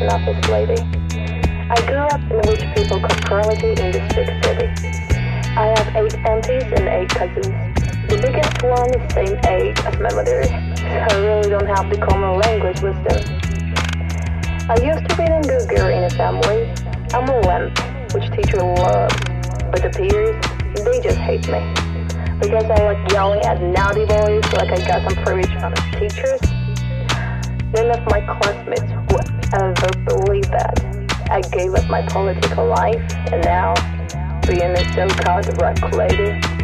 an office lady. I grew up in which people call in this big city. I have eight aunties and eight cousins. The biggest one is same age as my mother, so I really don't have the common language with them. I used to be a good girl in a family. I'm a lamp, which teacher loves, but the peers, they just hate me because I like yelling at naughty boys like I got some privilege from teachers. None of my classmates would ever believe that. I gave up my political life and now being a so-called rock lady.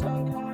Kind